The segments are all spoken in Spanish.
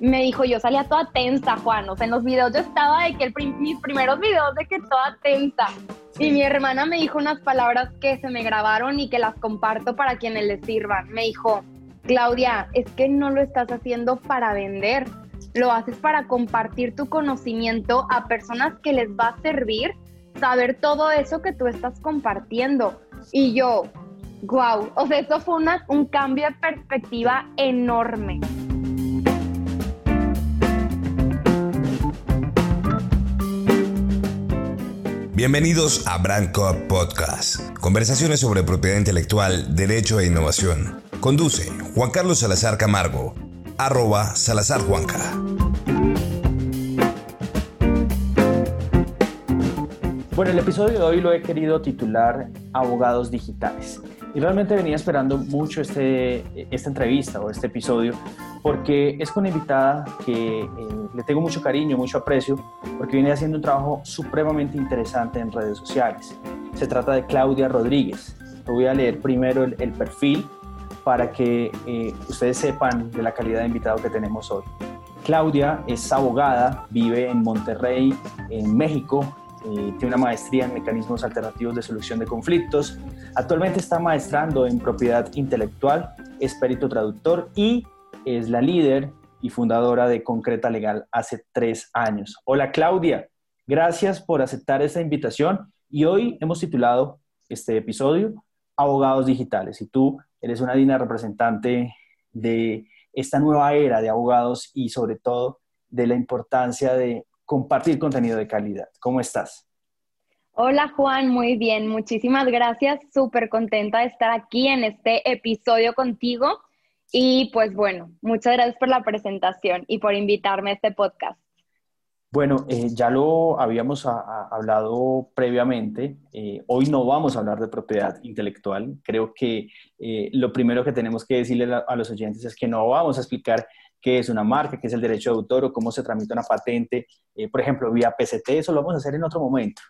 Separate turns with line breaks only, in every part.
me dijo, yo salía toda tensa, Juan. O sea, en los videos yo estaba de que el mis primeros videos de que toda tensa. Y mi hermana me dijo unas palabras que se me grabaron y que las comparto para quienes les sirvan. Me dijo, Claudia, es que no lo estás haciendo para vender, lo haces para compartir tu conocimiento a personas que les va a servir saber todo eso que tú estás compartiendo. Y yo, wow, o sea, eso fue un cambio de perspectiva enorme.
Bienvenidos a Brand Podcast, conversaciones sobre propiedad intelectual, derecho e innovación. Conduce Juan Carlos Salazar Camargo, arroba Salazar Juanca.
Bueno, el episodio de hoy lo he querido titular Abogados Digitales. Y realmente venía esperando mucho este, esta entrevista o este episodio porque es con una invitada que eh, le tengo mucho cariño, mucho aprecio, porque viene haciendo un trabajo supremamente interesante en redes sociales. Se trata de Claudia Rodríguez. voy a leer primero el, perfil para que eh, ustedes sepan de la calidad de invitado que tenemos hoy. Claudia es abogada, vive en Monterrey, en México, eh, tiene una maestría en mecanismos alternativos de solución de conflictos. Actualmente está maestrando en propiedad intelectual, es perito traductor y es la líder y fundadora de Concreta Legal hace tres años. Hola Claudia, gracias por aceptar esta invitación y hoy hemos titulado este episodio Abogados Digitales y tú eres una digna representante de esta nueva era de abogados y sobre todo de la importancia de compartir contenido de calidad. ¿Cómo estás?
Hola Juan, muy bien, muchísimas gracias, súper contenta de estar aquí en este episodio contigo y pues bueno, muchas gracias por la presentación y por invitarme a este podcast.
Bueno, eh, ya lo habíamos hablado previamente. Eh, hoy no vamos a hablar de propiedad intelectual. Creo que eh, lo primero que tenemos que decirle a, los oyentes es que no vamos a explicar qué es una marca, qué es el derecho de autor o cómo se tramita una patente, por ejemplo, vía PCT. Eso lo vamos a hacer en otro momento.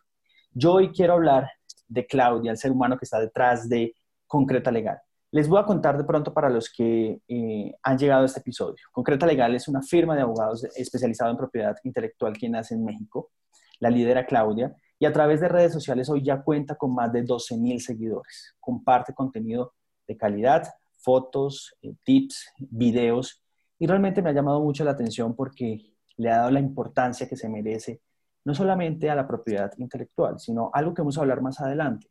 Yo hoy quiero hablar de Claudia, el ser humano que está detrás de Concreta Legal. Les voy a contar de pronto para los que eh, han llegado a este episodio. Concreta Legal es una firma de abogados especializada en propiedad intelectual que nace en México. La lidera Claudia y a través de redes sociales hoy ya cuenta con más de 12 mil seguidores. Comparte contenido de calidad, fotos, eh, tips, videos y realmente me ha llamado mucho la atención porque le ha dado la importancia que se merece no solamente a la propiedad intelectual, sino algo que vamos a hablar más adelante,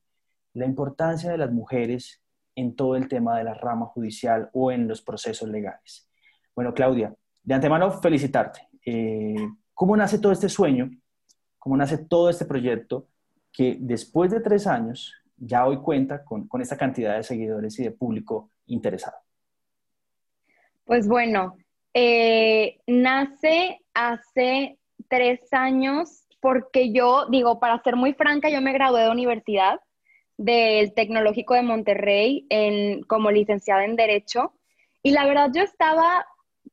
la importancia de las mujeres en todo el tema de la rama judicial o en los procesos legales. Bueno, Claudia, de antemano felicitarte. Eh, ¿Cómo nace todo este sueño? ¿Cómo nace todo este proyecto que después de tres años ya hoy cuenta con, esta cantidad de seguidores y de público interesado?
Pues bueno, eh, nace hace tres años porque yo, digo, para ser muy franca, yo me gradué de universidad del Tecnológico de Monterrey en, como licenciada en Derecho. Y la verdad yo estaba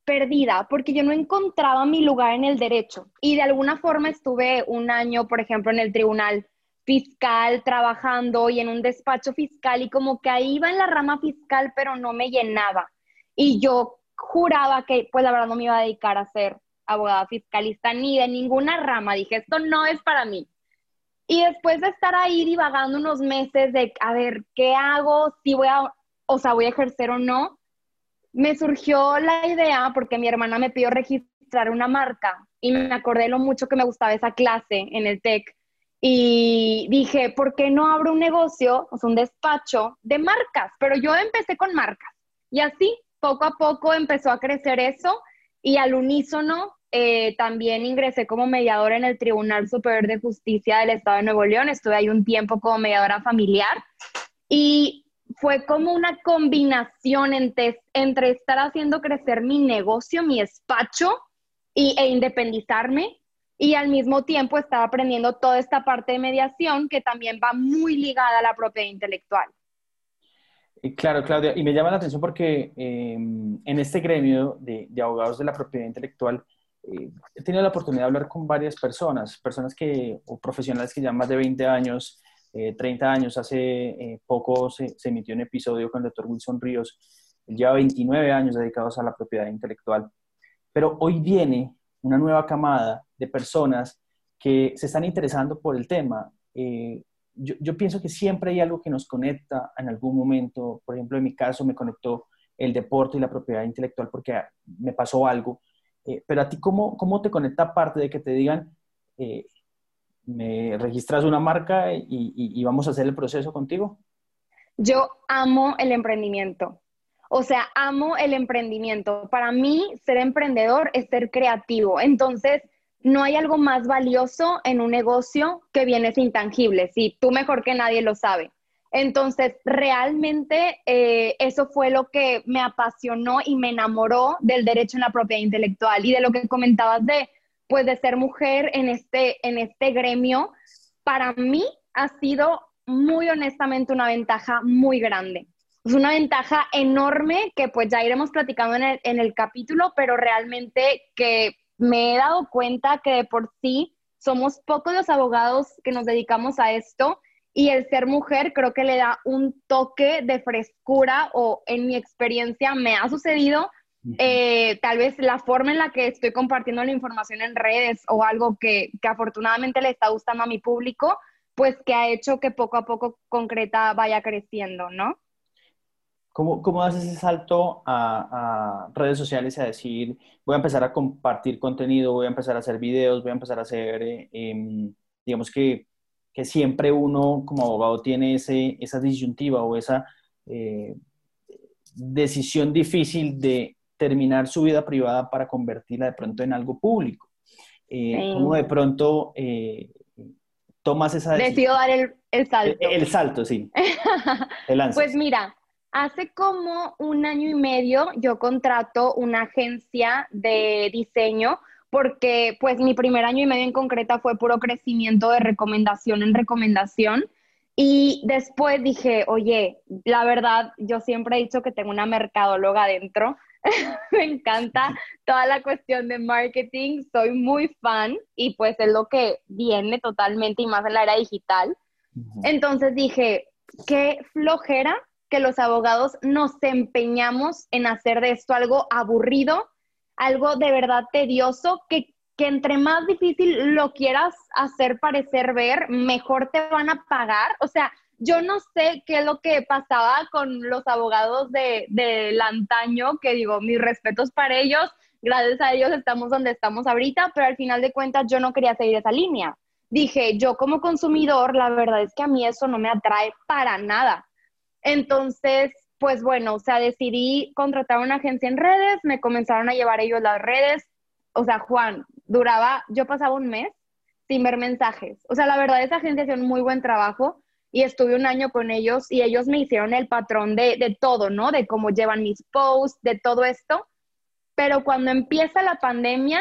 perdida porque yo no encontraba mi lugar en el derecho. Y de alguna forma estuve un año, por ejemplo, en el tribunal fiscal trabajando y en un despacho fiscal y como que ahí iba en la rama fiscal, pero no me llenaba. Y yo juraba que pues la verdad no me iba a dedicar a ser abogada fiscalista ni de ninguna rama. Dije, esto no es para mí. Y después de estar ahí divagando unos meses de, a ver, ¿qué hago? Si voy a, o sea, voy a ejercer o no, me surgió la idea porque mi hermana me pidió registrar una marca y me acordé lo mucho que me gustaba esa clase en el TEC. Y dije, ¿por qué no abro un negocio, o un despacho de marcas? Pero yo empecé con marcas. Y así, poco a poco empezó a crecer eso y al unísono eh, también ingresé como mediadora en el Tribunal Superior de Justicia del Estado de Nuevo León. Estuve ahí un tiempo como mediadora familiar y fue como una combinación entre, estar haciendo crecer mi negocio, mi despacho y, e independizarme y al mismo tiempo estaba aprendiendo toda esta parte de mediación que también va muy ligada a la propiedad intelectual.
Claro, Claudia, y me llama la atención porque em, en este gremio de, abogados de la propiedad intelectual eh, he tenido la oportunidad de hablar con varias personas, personas que, o profesionales que llevan más de 20 años, 30 eh, años. Hace eh, poco se, emitió un episodio con el doctor Wilson Ríos. Él lleva 29 años dedicados a la propiedad intelectual. Pero hoy viene una nueva camada de personas que se están interesando por el tema. Yo, pienso que siempre hay algo que nos conecta en algún momento. Por ejemplo, en mi caso me conectó el deporte y la propiedad intelectual porque me pasó algo. Eh, pero a ti, ¿cómo, ¿cómo te conecta aparte de que te digan, eh, me registras una marca y, y, vamos a hacer el proceso contigo?
Yo amo el emprendimiento. O sea, amo el emprendimiento. Para mí, ser emprendedor es ser creativo. Entonces, no hay algo más valioso en un negocio que bienes intangibles. Y tú mejor que nadie lo sabe. Entonces, realmente eh, eso fue lo que me apasionó y me enamoró del derecho en la propiedad intelectual y de lo que comentabas de, pues, de ser mujer en este, en este gremio. Para mí ha sido muy honestamente una ventaja muy grande. Es una ventaja enorme que pues ya iremos platicando en el, en el capítulo, pero realmente que me he dado cuenta que de por sí somos pocos los abogados que nos dedicamos a esto y el ser mujer creo que le da un toque de frescura o en mi experiencia me ha sucedido eh, tal vez la forma en la que estoy compartiendo la información en redes o algo que, que, afortunadamente le está gustando a mi público, pues que ha hecho que poco a poco concreta vaya creciendo, ¿no?
¿Cómo, cómo haces ese salto a, a, redes sociales a decir, voy a empezar a compartir contenido, voy a empezar a hacer videos, voy a empezar a hacer, eh, em, digamos que, que, siempre uno como abogado tiene ese, esa disyuntiva o esa eh, decisión difícil de terminar su vida privada para convertirla de pronto en algo público? Eh, ¿Cómo de pronto tomas esa
decisión? Decido dar el, el salto.
El, el salto, sí.
pues mira Hace como un año y medio yo contrato una agencia de diseño porque pues mi primer año y medio en concreta fue puro crecimiento de recomendación en recomendación. Y después dije, oye, la verdad, yo siempre he dicho que tengo una mercadóloga adentro. Me encanta toda la cuestión de marketing, soy muy fan y pues es lo que viene totalmente y más en la era digital. Entonces dije, qué flojera que los abogados nos empeñamos en hacer de esto algo aburrido, algo de verdad tedioso, que, que entre más difícil lo quieras hacer parecer ver, mejor te van a pagar. O sea, yo no sé qué es lo que pasaba con los abogados de, del antaño, que digo, mis respetos para ellos, gracias a ellos estamos donde estamos ahorita, pero al final de cuentas yo no quería seguir esa línea. Dije, yo como consumidor, la verdad es que a mí eso no me atrae para nada. Entonces, pues bueno, o sea, decidí contratar una agencia en redes, me comenzaron a llevar ellos las redes. O sea, Juan, duraba, yo pasaba un mes sin ver mensajes. O sea, la verdad, esa agencia hizo un muy buen trabajo y estuve un año con ellos y ellos me hicieron el patrón de, de todo, ¿no? De cómo llevan mis posts, de todo esto. Pero cuando empieza la pandemia,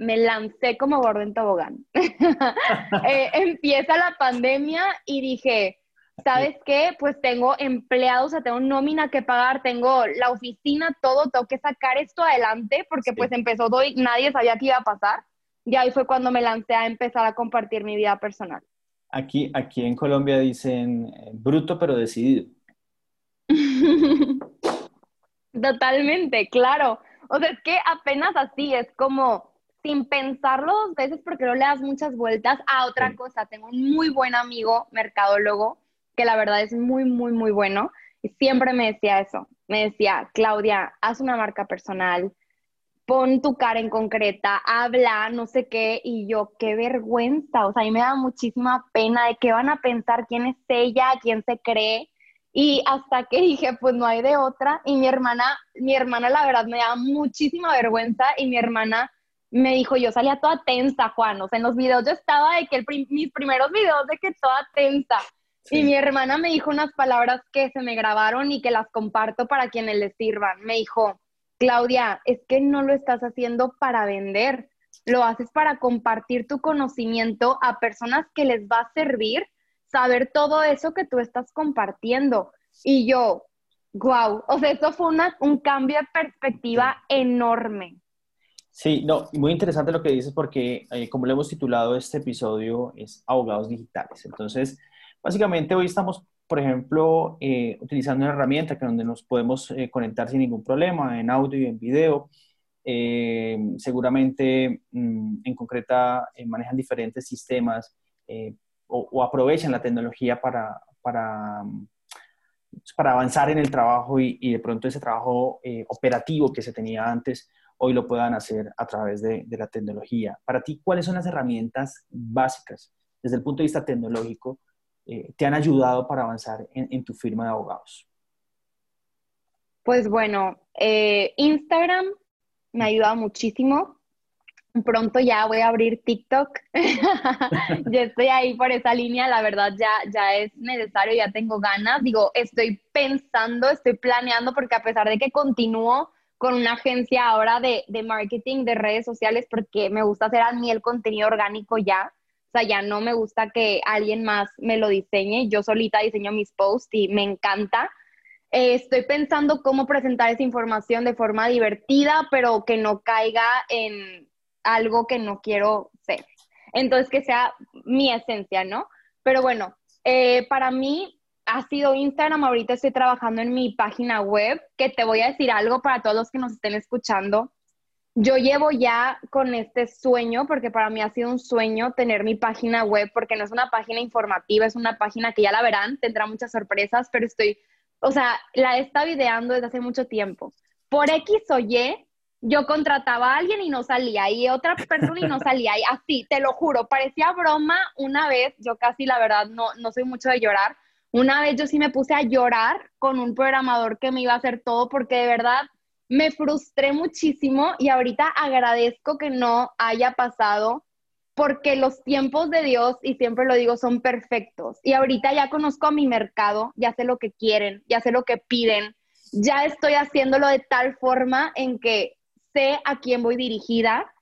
me lancé como gordo en tobogán. Eh, empieza la pandemia y dije, ¿sabes qué? Pues tengo empleados, o sea, tengo nómina que pagar, tengo la oficina, todo, tengo que sacar esto adelante porque pues empezó todo y nadie sabía qué iba a pasar. Y ahí fue cuando me lancé a empezar a compartir mi vida personal.
Aquí, aquí en Colombia dicen eh, bruto pero decidido.
Totalmente, claro. O sea, es que apenas así, es como sin pensarlo dos veces porque no le das muchas vueltas a otra cosa. Tengo un muy buen amigo mercadólogo que la verdad es muy, muy, muy bueno. Y siempre me decía eso. Me decía, Claudia, haz una marca personal, pon tu cara en concreta, habla, no sé qué. Y yo, qué vergüenza. O sea, a mí me da muchísima pena de qué van a pensar, quién es ella, quién se cree. Y hasta que dije, pues no hay de otra. Y mi hermana, mi hermana la verdad me da muchísima vergüenza y mi hermana me dijo, yo salía toda tensa, Juan. O sea, en los videos yo estaba de que mis primeros videos de que toda tensa. Y mi hermana me dijo unas palabras que se me grabaron y que las comparto para quienes les sirvan. Me dijo, Claudia, es que no lo estás haciendo para vender, lo haces para compartir tu conocimiento a personas que les va a servir saber todo eso que tú estás compartiendo. Y yo, wow, o sea, eso fue un cambio de perspectiva enorme.
Sí, no, muy interesante lo que dices porque eh, como le hemos titulado este episodio es abogados digitales. Entonces, Básicamente hoy estamos, por ejemplo, eh, utilizando una herramienta que donde nos podemos eh, conectar sin ningún problema en audio y en video. eh, seguramente mm, en concreta eh, manejan diferentes sistemas o, aprovechan la tecnología para, para, para, avanzar en el trabajo y, de pronto ese trabajo operativo que se tenía antes, hoy lo puedan hacer a través de, la tecnología. Para ti, ¿cuáles son las herramientas básicas desde el punto de vista tecnológico te han ayudado para avanzar en tu firma de abogados?
Pues bueno, eh, Instagram me ha ayudado muchísimo. Pronto ya voy a abrir TikTok. ya estoy ahí por esa línea, la verdad ya, ya es necesario, ya tengo ganas. Digo, estoy pensando, estoy planeando, porque a pesar de que continúo con una agencia ahora de, de marketing de redes sociales, porque me gusta hacer a mí el contenido orgánico ya. O sea, ya no me gusta que alguien más me lo diseñe. Yo solita diseño mis posts y me encanta eh, estoy pensando cómo presentar esa información de forma divertida, pero que no caiga en algo que no quiero ser. Entonces, que sea mi esencia, ¿no? Pero bueno, eh, para mí ha sido Instagram. Ahorita estoy trabajando en mi página web, que te voy a decir algo para todos los que nos estén escuchando. Yo llevo ya con este sueño, porque para mí ha sido un sueño tener mi página web, porque no es una página informativa, es una página que ya la verán, tendrá muchas sorpresas, pero estoy o sea, la he estado ideando desde hace mucho tiempo. Por X o Y, yo contrataba a alguien y no salía, y otra persona y no salía, y así, te lo juro, parecía broma una vez, yo casi la verdad no, no soy mucho de llorar, una vez yo sí me puse a llorar con un programador que me iba a hacer todo porque de verdad me frustré muchísimo y ahorita agradezco que no haya pasado porque los tiempos de Dios, y siempre lo digo, son perfectos. Y ahorita ya conozco a mi mercado, ya sé lo que quieren, ya sé lo que piden, ya estoy haciéndolo de tal forma en que sé a quién voy dirigida.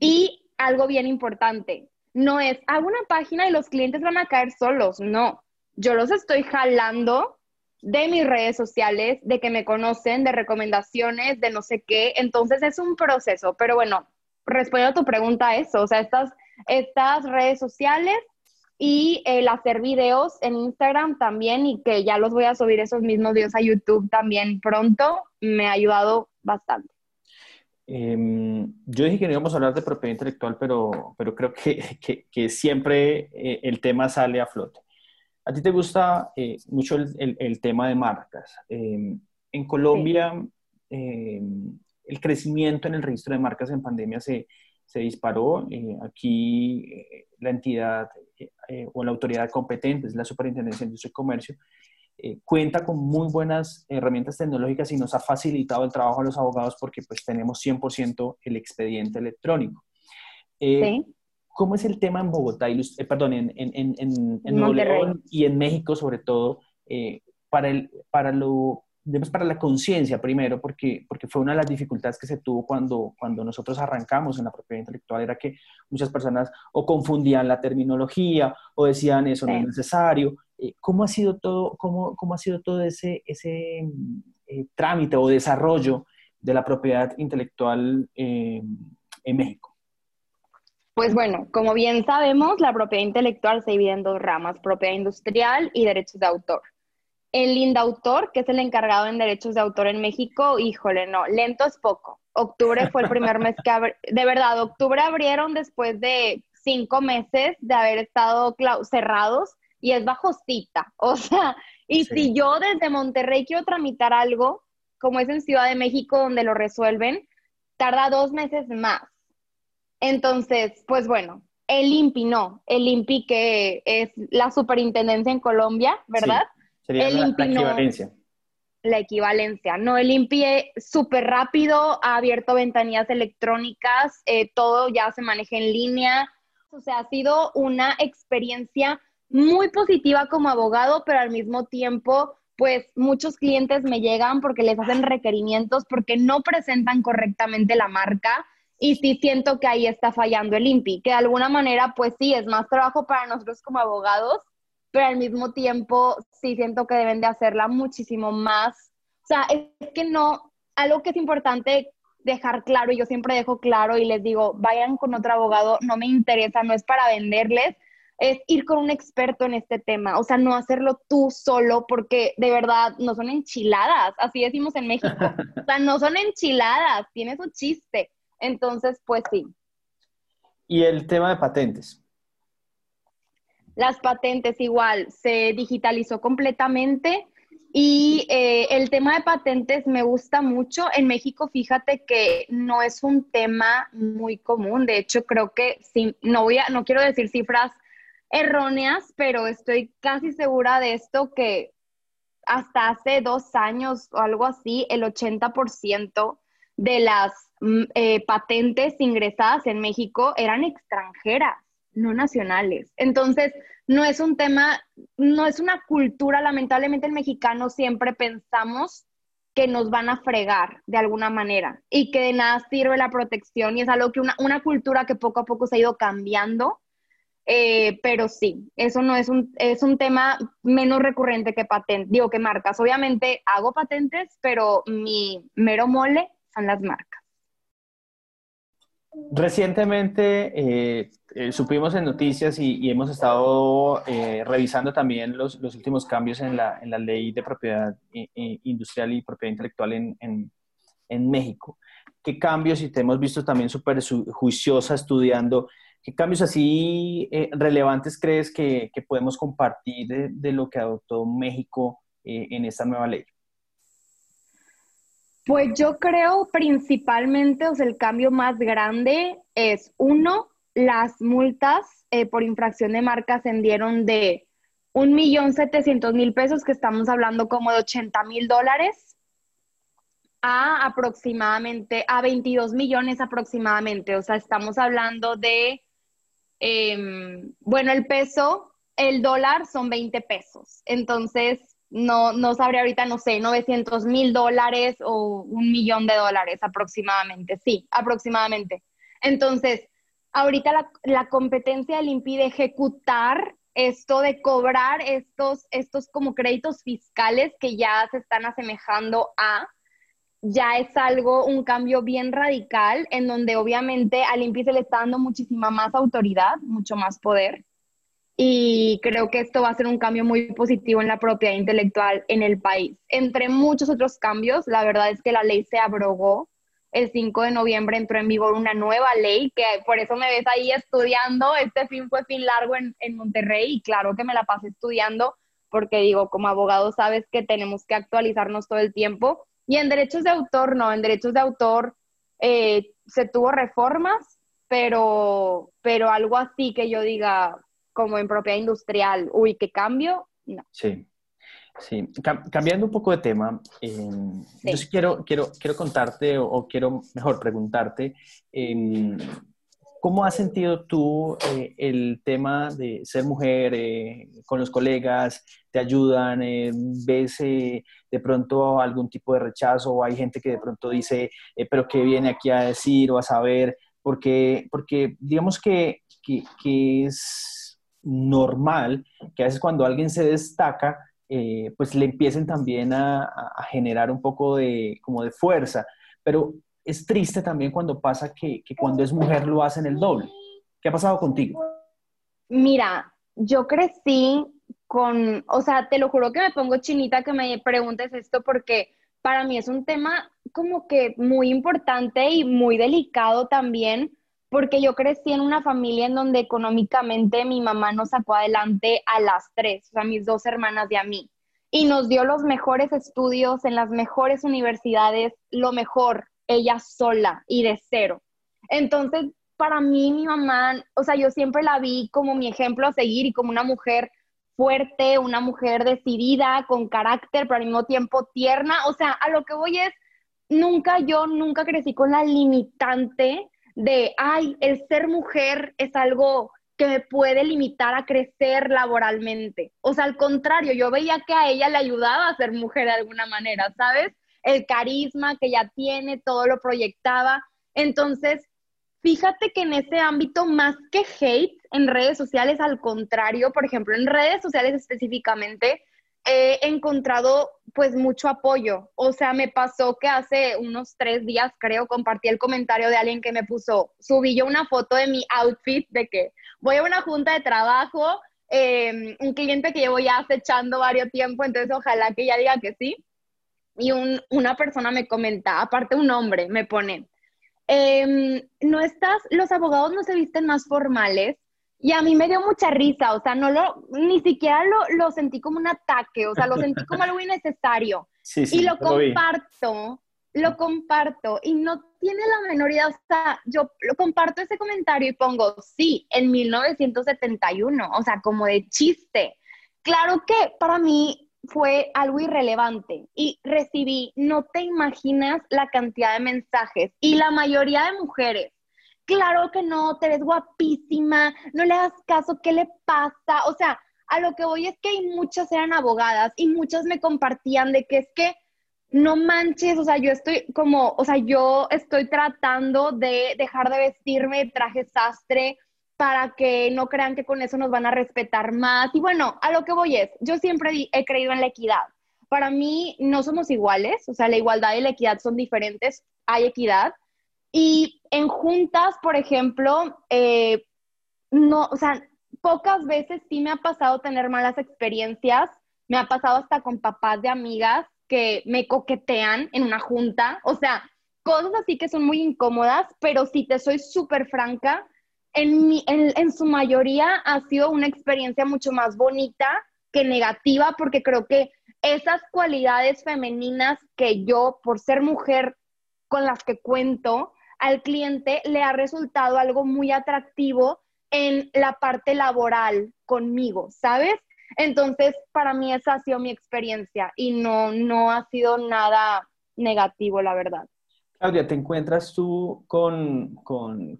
Y algo bien importante, no es, hago una página y los clientes van a caer solos, no. Yo los estoy jalando de mis redes sociales, de que me conocen, de recomendaciones, de no sé qué. Entonces es un proceso, pero bueno, respondiendo a tu pregunta, eso, o sea, estas estas redes sociales y el hacer videos en Instagram también y que ya los voy a subir esos mismos videos a YouTube también pronto, me ha ayudado bastante.
Em, yo dije que no íbamos a hablar de propiedad intelectual, pero, pero creo que, que, siempre eh, el tema sale a flote. A ti te gusta eh, mucho el, tema de marcas. Em, en Colombia, em, el crecimiento en el registro de marcas en pandemia se, se disparó. Eh, aquí eh, la entidad o la autoridad competente, es la Superintendencia de Industria y Comercio, cuenta con muy buenas herramientas tecnológicas y nos ha facilitado el trabajo a los abogados porque pues tenemos 100% el expediente electrónico. ¿Sí? ¿Cómo es el tema en Bogotá, y, perdón, en, en, en, en Nuevo León y en México sobre todo, para, el, para lo para la conciencia primero, porque, porque fue una de las dificultades que se tuvo cuando, cuando nosotros arrancamos en la propiedad intelectual, era que muchas personas o confundían la terminología o decían eso no es necesario. Eh, ¿Cómo ha sido todo, cómo, cómo ha sido todo ese, ese eh, trámite o desarrollo de la propiedad intelectual eh, en México?
Pues bueno, como bien sabemos, la propiedad intelectual se divide en dos ramas, propiedad industrial y derechos de autor. El Autor, que es el encargado en derechos de autor en México, híjole, no, lento es poco. Octubre fue el primer mes que, de verdad, octubre abrieron después de cinco meses de haber estado cerrados y es bajo cita. O sea, y si yo desde Monterrey quiero tramitar algo, como es en Ciudad de México donde lo resuelven, tarda dos meses más. Entonces, pues bueno, el INPI no, el INPI que es la superintendencia en Colombia, ¿verdad?
Sería la, equivalencia.
La equivalencia, ¿no? El INPI súper rápido, ha abierto ventanillas electrónicas, eh, todo ya se maneja en línea. O sea, ha sido una experiencia muy positiva como abogado, pero al mismo tiempo, pues muchos clientes me llegan porque les hacen requerimientos porque no presentan correctamente la marca y sí siento que ahí está fallando el INPI, que de alguna manera, pues sí, es más trabajo para nosotros como abogados, pero al mismo tiempo sí siento que deben de hacerla muchísimo más. O sea, es que no, algo que es importante dejar claro, y yo siempre dejo claro y les digo, vayan con otro abogado, no me interesa, no es para venderles. es ir con un experto en este tema, o sea, no hacerlo tú solo, porque de verdad no son enchiladas, así decimos en México, o sea, no son enchiladas, tiene su chiste. Entonces, pues sí.
Y el tema de patentes.
Las patentes igual, se digitalizó completamente y eh, el tema de patentes me gusta mucho. En México, fíjate que no es un tema muy común. De hecho, creo que sí, no voy a, no quiero decir cifras erróneas, pero estoy casi segura de esto que hasta hace dos años o algo así, el 80% de las mm, eh, patentes ingresadas en México eran extranjeras, no nacionales. Entonces, no es un tema, no es una cultura, lamentablemente el mexicano siempre pensamos que nos van a fregar de alguna manera y que de nada sirve la protección y es algo que una, una cultura que poco a poco se ha ido cambiando eh, pero sí, eso no es un, es un tema menos recurrente que patentes, digo que marcas. Obviamente hago patentes, pero mi mero mole las marcas.
Recientemente eh, eh, supimos en noticias y, hemos estado revisando también los, últimos cambios en la, ley de propiedad industrial y propiedad intelectual en, México. ¿Qué cambios? Y te hemos visto también súper juiciosa estudiando ¿Qué cambios así eh, relevantes crees que, podemos compartir de, lo que adoptó México eh, en esta nueva ley?
Pues yo creo principalmente, o sea, el cambio más grande es, uno, las multas eh, por infracción de marca ascendieron de un millón setecientos mil pesos, que estamos hablando como de 80 mil dólares, a aproximadamente, a 22 millones aproximadamente. O sea, estamos hablando de Em, bueno, el peso, el dólar son 20 pesos. Entonces, no, no sabría ahorita, no sé, 900 mil dólares o un millón de dólares aproximadamente. Sí, aproximadamente. Entonces, ahorita la, la competencia le impide ejecutar esto de cobrar estos, estos como créditos fiscales que ya se están asemejando a ya es algo, un cambio bien radical, en donde obviamente al INPI se le está dando muchísima más autoridad, mucho más poder. Y creo que esto va a ser un cambio muy positivo en la propiedad intelectual en el país. Entre muchos otros cambios, la verdad es que la ley se abrogó. El 5 de noviembre entró en vigor una nueva ley, que por eso me ves ahí estudiando. Este fin fue fin largo en, en Monterrey y claro que me la pasé estudiando porque digo, como abogado sabes que tenemos que actualizarnos todo el tiempo y en derechos de autor, no, en derechos de autor eh, se tuvo reformas, pero, pero algo así que yo diga, como en propiedad industrial, uy, qué cambio, no.
Sí. Sí, cambiando un poco de tema, em, yo sí quiero, quiero, quiero contarte o, quiero mejor preguntarte, eh, ¿Cómo has sentido tú eh, el tema de ser mujer eh, con los colegas? ¿Te ayudan? Eh, ¿Ves de pronto algún tipo de rechazo? ¿O hay gente que de pronto dice, pero qué viene aquí a decir o a saber? Porque, porque digamos que, que, es normal que a veces cuando alguien se destaca, pues le empiecen también a, generar un poco de, como de fuerza. Pero es triste también cuando pasa que, cuando es mujer lo hacen el doble. ¿Qué ha pasado contigo?
Mira, yo crecí con, o sea, te lo juro que me pongo chinita que me preguntes esto porque para mí es un tema como que muy importante y muy delicado también, porque yo crecí en una familia en donde económicamente mi mamá nos sacó adelante a las tres, o sea, mis dos hermanas y a mí, y nos dio los mejores estudios en las mejores universidades, lo mejor, ella sola y de cero. Entonces, para mí, mi mamá, o sea, yo siempre la vi como mi ejemplo a seguir y como una mujer fuerte, una mujer decidida, con carácter, pero al mismo tiempo tierna. O sea, a lo que voy es, nunca yo, nunca crecí con la limitante de, ay, el ser mujer es algo que me puede limitar a crecer laboralmente. O sea, al contrario, yo veía que a ella le ayudaba a ser mujer de alguna manera, ¿sabes? el carisma que ya tiene, todo lo proyectaba. Entonces, fíjate que en ese ámbito, más que hate en redes sociales, al contrario, por ejemplo, en redes sociales específicamente, he encontrado pues mucho apoyo. O sea, me pasó que hace unos tres días, creo, compartí el comentario de alguien que me puso, subí yo una foto de mi outfit, de que voy a una junta de trabajo, em, un cliente que llevo ya acechando varios tiempo, entonces ojalá que ya diga que sí. Y una persona me comenta, aparte un hombre, me pone, em, no estás, los abogados no se visten más formales. Y a mí me dio mucha risa, o sea, no lo, ni siquiera lo, lo sentí como un ataque, o sea, lo sentí como algo innecesario. Sí, sí, y lo comparto, lo comparto y no tiene la menor idea, o sea, yo lo comparto ese comentario y pongo, sí, en 1971, o sea, como de chiste. Claro que para mí fue algo irrelevante y recibí, no te imaginas la cantidad de mensajes y la mayoría de mujeres. Claro que no, te ves guapísima, no le das caso, ¿qué le pasa? O sea, a lo que voy es que muchas eran abogadas y muchas me compartían de que es que no manches, o sea, yo estoy como, o sea, yo estoy tratando de dejar de vestirme traje sastre para que no crean que con eso nos van a respetar más. Y bueno, a lo que voy es, yo siempre he creído en la equidad. Para mí no somos iguales, o sea, la igualdad y la equidad son diferentes, hay equidad. Y en juntas, por ejemplo, eh, no, o sea, pocas veces sí me ha pasado tener malas experiencias, me ha pasado hasta con papás de amigas que me coquetean en una junta, o sea, cosas así que son muy incómodas, pero si te soy súper franca, en, en, su mayoría ha sido una experiencia mucho más bonita que negativa, porque creo que esas cualidades femeninas que yo, por ser mujer con las que cuento, al cliente le ha resultado algo muy atractivo en la parte laboral conmigo, ¿sabes? Entonces, para mí esa ha sido mi experiencia y no, no ha sido nada negativo, la verdad.
Claudia, ¿te encuentras tú con,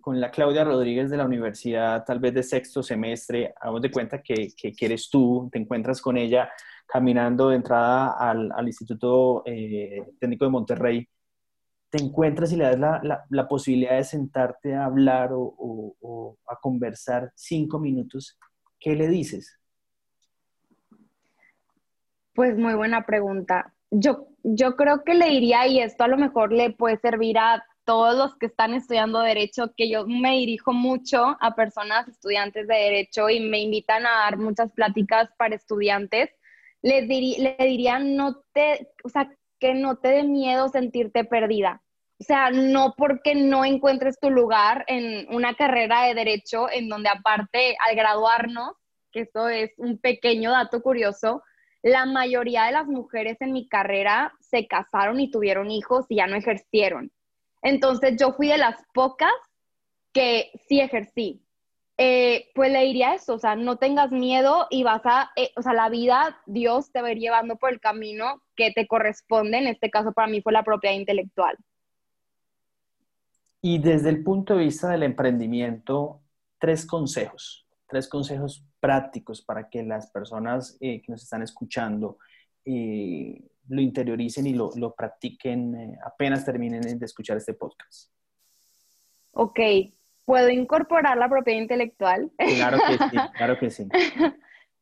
la Claudia Rodríguez de la universidad, tal vez de sexto semestre? Hagamos de cuenta que, que, eres tú, te encuentras con ella caminando de entrada al, Instituto eh, Técnico de Monterrey. ¿Te encuentras y le das la, posibilidad de sentarte a hablar o, o a conversar cinco minutos? ¿Qué le dices?
Pues muy buena pregunta. Yo, yo creo que le diría, y esto a lo mejor le puede servir a todos los que están estudiando derecho, que yo me dirijo mucho a personas estudiantes de derecho y me invitan a dar muchas pláticas para estudiantes. Le diría, no te, o sea, que no te dé miedo sentirte perdida. O sea, no porque no encuentres tu lugar en una carrera de derecho en donde aparte al graduarnos, que esto es un pequeño dato curioso, la mayoría de las mujeres en mi carrera se casaron y tuvieron hijos y ya no ejercieron. Entonces yo fui de las pocas que sí ejercí. Eh, pues le diría eso, o sea, no tengas miedo y vas a, eh, o sea, la vida, Dios te va a ir llevando por el camino que te corresponde, en este caso para mí fue la propiedad intelectual.
Y desde el punto de vista del emprendimiento, tres consejos, tres consejos prácticos para que las personas eh, que nos están escuchando eh, lo interioricen y lo, lo practiquen apenas terminen de escuchar este podcast?
Ok, ¿puedo incorporar la propiedad intelectual?
Claro que sí, claro que sí.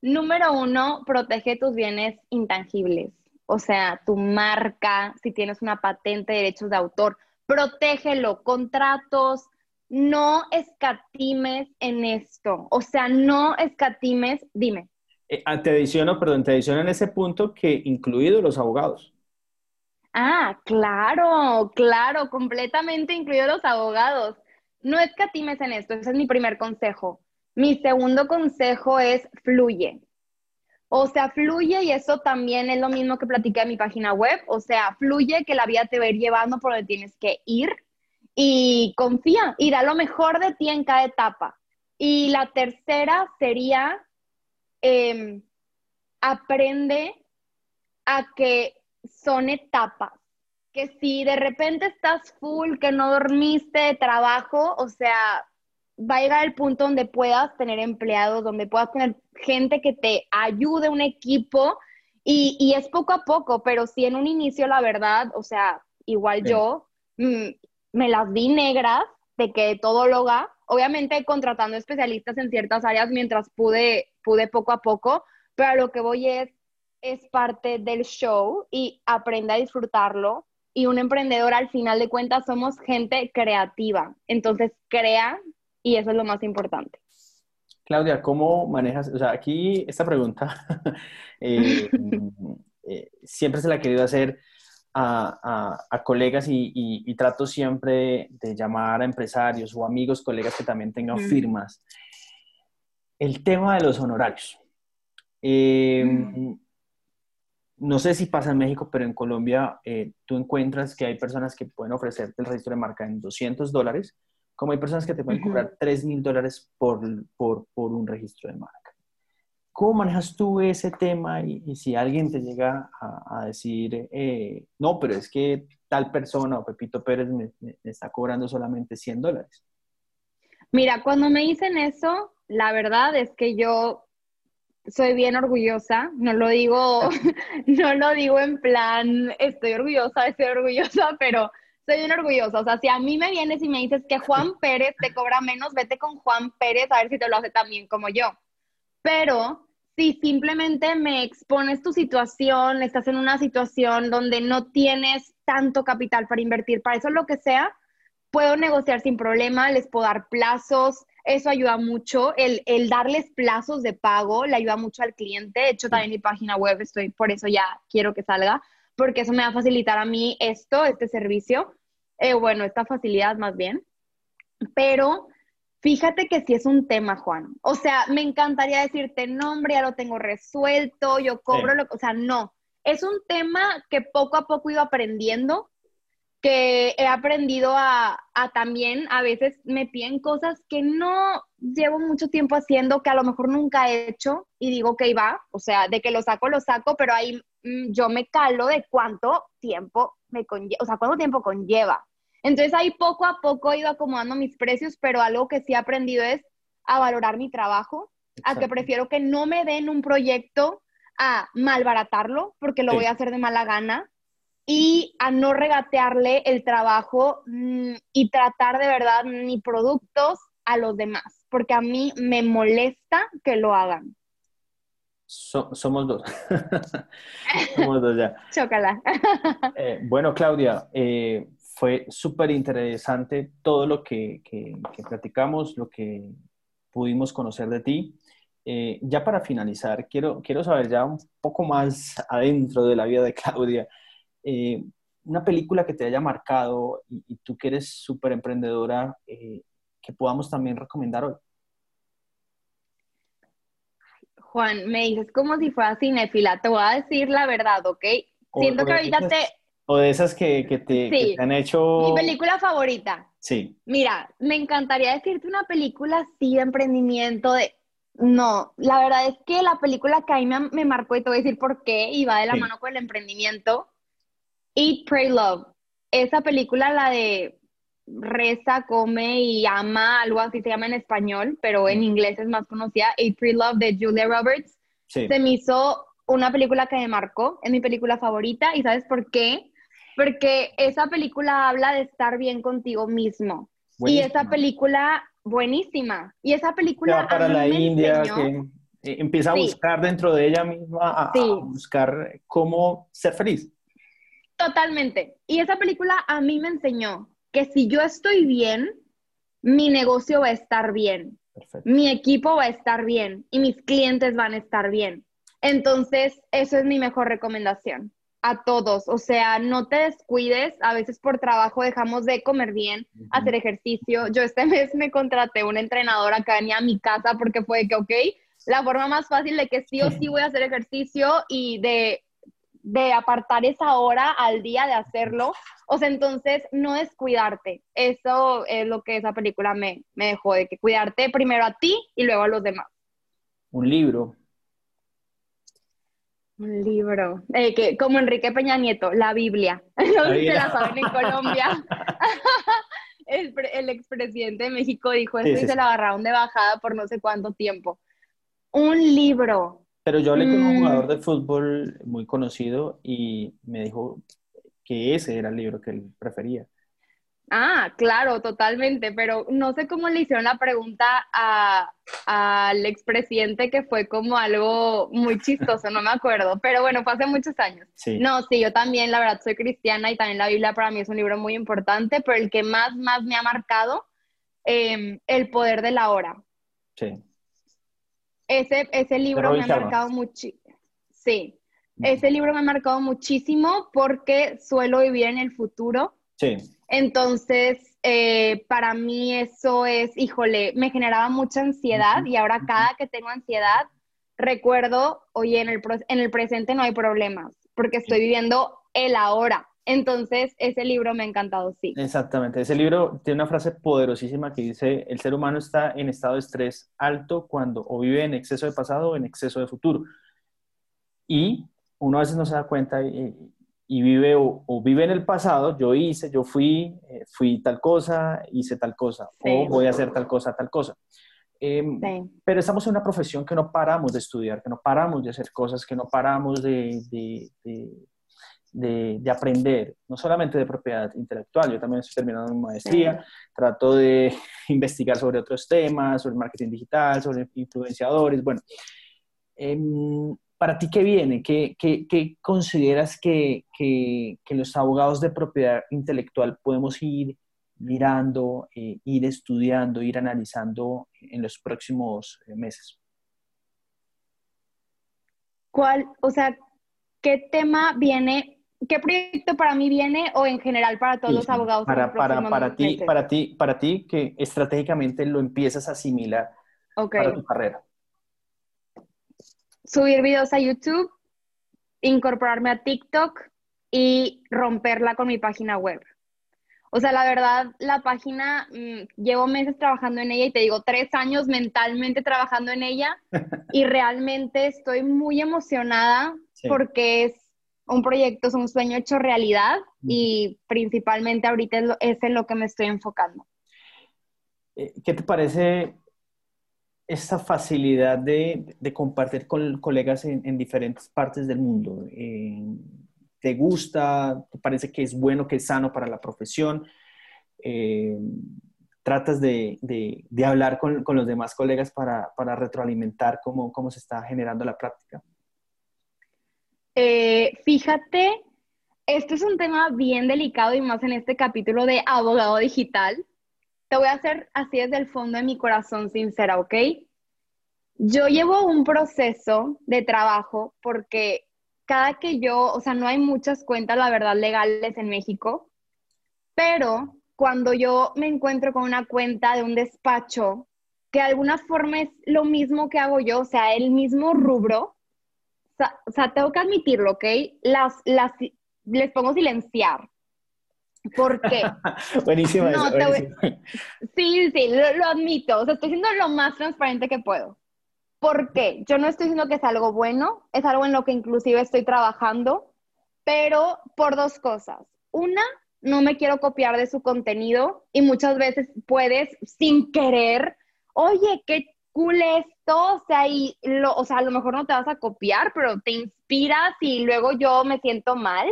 Número uno, protege tus bienes intangibles, o sea, tu marca, si tienes una patente de derechos de autor, protégelo, contratos, no escatimes en esto. O sea, no escatimes, dime.
Eh, ah, te adiciono, perdón, te adiciono en ese punto que incluido los abogados.
Ah, claro, claro, completamente incluido los abogados. No escatimes en esto, ese es mi primer consejo. Mi segundo consejo es fluye. O sea, fluye y eso también es lo mismo que platiqué en mi página web. O sea, fluye que la vida te va a ir llevando por donde tienes que ir y confía y da lo mejor de ti en cada etapa. Y la tercera sería, em, aprende a que son etapas, que si de repente estás full, que no dormiste de trabajo, o sea, va a llegar el punto donde puedas tener empleados, donde puedas tener gente que te ayude, un equipo, y, es poco a poco, pero si en un inicio, la verdad, o sea, igual yo, mm, me las vi negras de que todóloga, obviamente contratando especialistas en ciertas áreas mientras pude, pude poco a poco, pero a lo que voy es, es parte del show y aprende a disfrutarlo. Y un emprendedor al final de cuentas somos gente creativa, entonces crea y eso es lo más importante.
Claudia, ¿cómo manejas? O sea, aquí esta pregunta eh, eh, siempre se la he querido hacer a, colegas y, trato siempre de, llamar a empresarios o amigos, colegas que también tengan firmas. El tema de los honorarios. Em, no sé si pasa en México, pero en Colombia eh, tú encuentras que hay personas que pueden ofrecerte el registro de marca en 200 dólares como hay personas que te pueden cobrar 3 mil dólares por, por, por, un registro de marca. ¿Cómo manejas tú ese tema y, si alguien te llega a, decir, eh, no, pero es que tal persona o Pepito Pérez me, está cobrando solamente 100 dólares?
Mira, cuando me dicen eso, la verdad es que yo soy bien orgullosa, no lo digo, no lo digo en plan, estoy orgullosa, estoy orgullosa, pero soy bien orgullosa. O sea, si a mí me vienes y me dices que Juan Pérez te cobra menos, vete con Juan Pérez a ver si te lo hace también como yo. Pero si simplemente me expones tu situación, estás en una situación donde no tienes tanto capital para invertir, para eso lo que sea, puedo negociar sin problema, les puedo dar plazos, eso ayuda mucho, el, el, darles plazos de pago le ayuda mucho al cliente, de hecho también mi página web estoy, por eso ya quiero que salga, porque eso me va a facilitar a mí esto, este servicio, eh, bueno, esta facilidad más bien, pero fíjate que sí es un tema, Juan. O sea, me encantaría decirte, nombre, ya lo tengo resuelto, yo cobro lo o sea, no. Es un tema que poco a poco ido aprendiendo, que he aprendido a, a, también, a veces me piden cosas que no llevo mucho tiempo haciendo, que a lo mejor nunca he hecho, y digo que va, o sea, de que lo saco, lo saco, pero ahí Mm, yo me calo de cuánto tiempo me conlleva, o sea, cuánto tiempo conlleva. Entonces ahí poco a poco he ido acomodando mis precios, pero algo que sí he aprendido es a valorar mi trabajo, a que prefiero que no me den un proyecto a malbaratarlo, porque lo voy a hacer de mala gana, y a no regatearle el trabajo mm, y tratar de verdad mis productos a los demás, porque a mí me molesta que lo hagan
somos dos. somos dos ya.
Chócala.
Eh, bueno, Claudia, eh, fue súper interesante todo lo que, platicamos, lo que pudimos conocer de ti. Eh, ya para finalizar, quiero, quiero saber ya un poco más adentro de la vida de Claudia. Una película que te haya marcado y, y tú que eres súper emprendedora, que podamos también recomendar hoy.
Juan, me dices como si fuera cinéfila, te voy a decir la verdad, ¿ok? Siento que ahorita te...
O de esas que, te, han hecho...
Mi película favorita.
Sí.
Mira, me encantaría decirte una película así de emprendimiento, de... No, la verdad es que la película que a mí me, marcó, y te voy a decir por qué, y va de la mano con el emprendimiento, Eat, Pray, Love. Esa película, la de reza, come y ama, algo así se llama en español, pero en inglés es más conocida, A Free Love de Julia Roberts. Se me hizo una película que me marcó, es mi película favorita, y ¿sabes por qué? Porque esa película habla de estar bien contigo mismo. Y esa película, buenísima. Y esa película...
para la India, que eh, empieza a buscar dentro de ella misma, a buscar cómo ser feliz.
Totalmente. Y esa película a mí me enseñó que si yo estoy bien, mi negocio va a estar bien, mi equipo va a estar bien y mis clientes van a estar bien. Entonces, eso es mi mejor recomendación a todos. O sea, no te descuides. A veces por trabajo dejamos de comer bien, hacer ejercicio. Yo este mes me contraté una entrenadora que venía a mi casa porque fue que, ok, la forma más fácil de que sí o sí voy a hacer ejercicio y de de apartar esa hora al día de hacerlo. O sea, entonces no es cuidarte. Eso es lo que esa película me, me dejó, de que cuidarte primero a ti y luego a los demás.
Un libro.
Un libro. Eh, que, como Enrique Peña Nieto, la Biblia. No sé si la saben en Colombia. el, el expresidente de México dijo esto y se la agarraron de bajada por no sé cuánto tiempo. Un libro.
Pero yo hablé con un mm. jugador de fútbol muy conocido y me dijo que ese era el libro que él prefería.
Ah, claro, totalmente, pero no sé cómo le hicieron la pregunta al expresidente que fue como algo muy chistoso, no me acuerdo, pero bueno, fue hace muchos años. No, sí, yo también, la verdad, soy cristiana y también la Biblia para mí es un libro muy importante, pero el que más, más me ha marcado, em, El poder de la hora.
Sí.
Ese, ese libro me ha marcado mucho. Sí, ese libro me ha marcado muchísimo porque suelo vivir en el futuro.
Sí.
Entonces, eh, para mí eso es, híjole, me generaba mucha ansiedad y ahora cada que tengo ansiedad, recuerdo, oye, en el, en el presente no hay problemas, porque estoy viviendo el ahora. Entonces, ese libro me ha encantado, sí.
Exactamente. Ese libro tiene una frase poderosísima que dice, el ser humano está en estado de estrés alto cuando o vive en exceso de pasado o en exceso de futuro. Y uno a veces no se da cuenta y, vive o, vive en el pasado, yo hice, yo fui, eh, fui tal cosa, hice tal cosa, o voy a hacer tal cosa, tal cosa. Em, pero estamos en una profesión que no paramos de estudiar, que no paramos de hacer cosas, que no paramos de, de, aprender, no solamente de propiedad intelectual, yo también estoy terminando mi maestría, trato de investigar sobre otros temas, sobre marketing digital, sobre influenciadores, bueno. Em, ¿Para ti qué viene? ¿Qué, qué, consideras que, que, los abogados de propiedad intelectual podemos ir mirando, eh, ir estudiando, ir analizando en los próximos eh, meses?
¿Cuál, o sea, qué tema viene, qué proyecto para mí viene o en general para todos los abogados?
Para, para, para ti, para ti, para ti que estratégicamente lo empiezas a asimilar para tu carrera
subir videos a YouTube, incorporarme a TikTok y romperla con mi página web. O sea, la verdad, la página, mm, llevo meses trabajando en ella y te digo, tres años mentalmente trabajando en ella y realmente estoy muy emocionada porque es un proyecto, es un sueño hecho realidad y principalmente ahorita es, es en lo que me estoy enfocando.
Eh, ¿Qué te parece esa facilidad de, compartir con colegas en, diferentes partes del mundo? Eh, ¿Te gusta? ¿Te parece que es bueno, que es sano para la profesión? Eh, ¿Tratas de, hablar con, los demás colegas para, retroalimentar cómo, cómo, se está generando la práctica?
Eh, fíjate, esto es un tema bien delicado y más en este capítulo de abogado digital te voy a hacer así desde el fondo de mi corazón sincera, ¿ok? Yo llevo un proceso de trabajo porque cada que yo, o sea, no hay muchas cuentas, la verdad, legales en México, pero cuando yo me encuentro con una cuenta de un despacho que de alguna forma es lo mismo que hago yo, o sea, el mismo rubro, o sea, tengo que admitirlo, ¿ok? Las, las, les pongo silenciar ¿Por qué?
buenísimo.
Sí, sí, lo, admito. O sea, estoy siendo lo más transparente que puedo. ¿Por qué? Yo no estoy diciendo que es algo bueno, es algo en lo que inclusive estoy trabajando, pero por dos cosas. Una, no me quiero copiar de su contenido y muchas veces puedes sin querer, oye, qué cool esto, o sea, y lo, o sea, a lo mejor no te vas a copiar, pero te inspiras y luego yo me siento mal.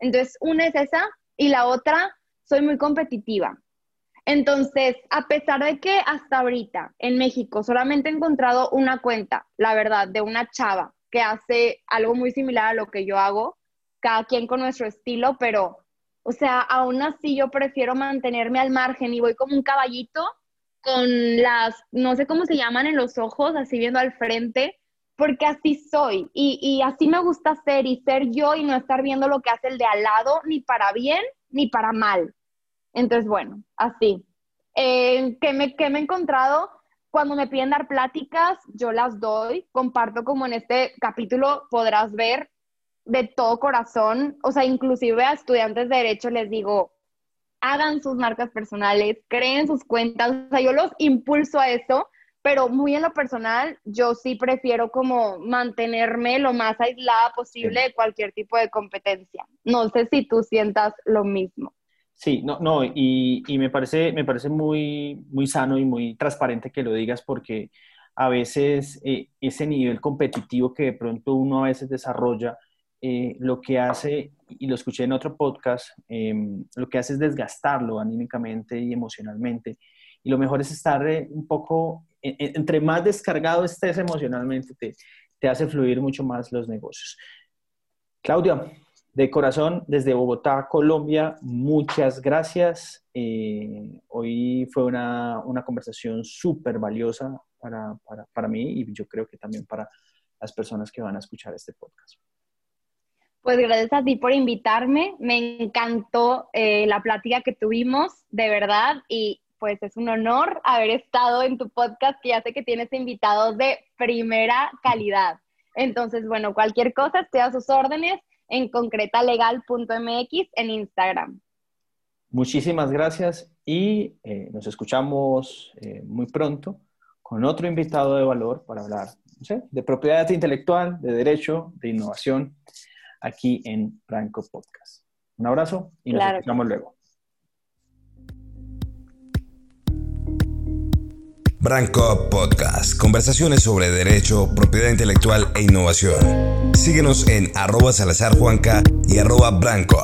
Entonces, una es esa y la otra, soy muy competitiva. Entonces, a pesar de que hasta ahorita en México solamente he encontrado una cuenta, la verdad, de una chava que hace algo muy similar a lo que yo hago, cada quien con nuestro estilo, pero, o sea, aún así yo prefiero mantenerme al margen y voy como un caballito con las, no sé cómo se llaman en los ojos, así viendo al frente, porque así soy y, así me gusta ser y ser yo y no estar viendo lo que hace el de al lado, ni para bien ni para mal. Entonces, bueno, así. Eh, ¿qué, me, ¿Qué me he encontrado? Cuando me piden dar pláticas, yo las doy, comparto como en este capítulo podrás ver de todo corazón, o sea, inclusive a estudiantes de derecho les digo, hagan sus marcas personales, creen sus cuentas, o sea, yo los impulso a eso pero muy en lo personal, yo sí prefiero como mantenerme lo más aislada posible de cualquier tipo de competencia. No sé si tú sientas lo mismo.
Sí, no, no, y, y, me parece, me parece muy, muy sano y muy transparente que lo digas porque a veces eh, ese nivel competitivo que de pronto uno a veces desarrolla, eh, lo que hace, y lo escuché en otro podcast, em, lo que hace es desgastarlo anímicamente y emocionalmente. Y lo mejor es estar eh, un poco entre más descargado estés emocionalmente, te, te hace fluir mucho más los negocios. Claudia, de corazón, desde Bogotá, Colombia, muchas gracias. Eh, hoy fue una, una conversación súper valiosa. para, para, para mí y yo creo que también para las personas que van a escuchar este podcast.
Pues gracias a ti por invitarme. Me encantó eh, la plática que tuvimos, de verdad, y pues es un honor haber estado en tu podcast, que ya sé que tienes invitados de primera calidad. Entonces, bueno, cualquier cosa, estoy a sus órdenes en concretalegal.mx en Instagram.
Muchísimas gracias y eh, nos escuchamos eh, muy pronto con otro invitado de valor para hablar de propiedad intelectual, de derecho, de innovación, aquí en Franco Podcast. Un abrazo y nos escuchamos luego.
Branco Podcast, conversaciones sobre derecho, propiedad intelectual e innovación. Síguenos en arroba salazarjuanca y arroba branco.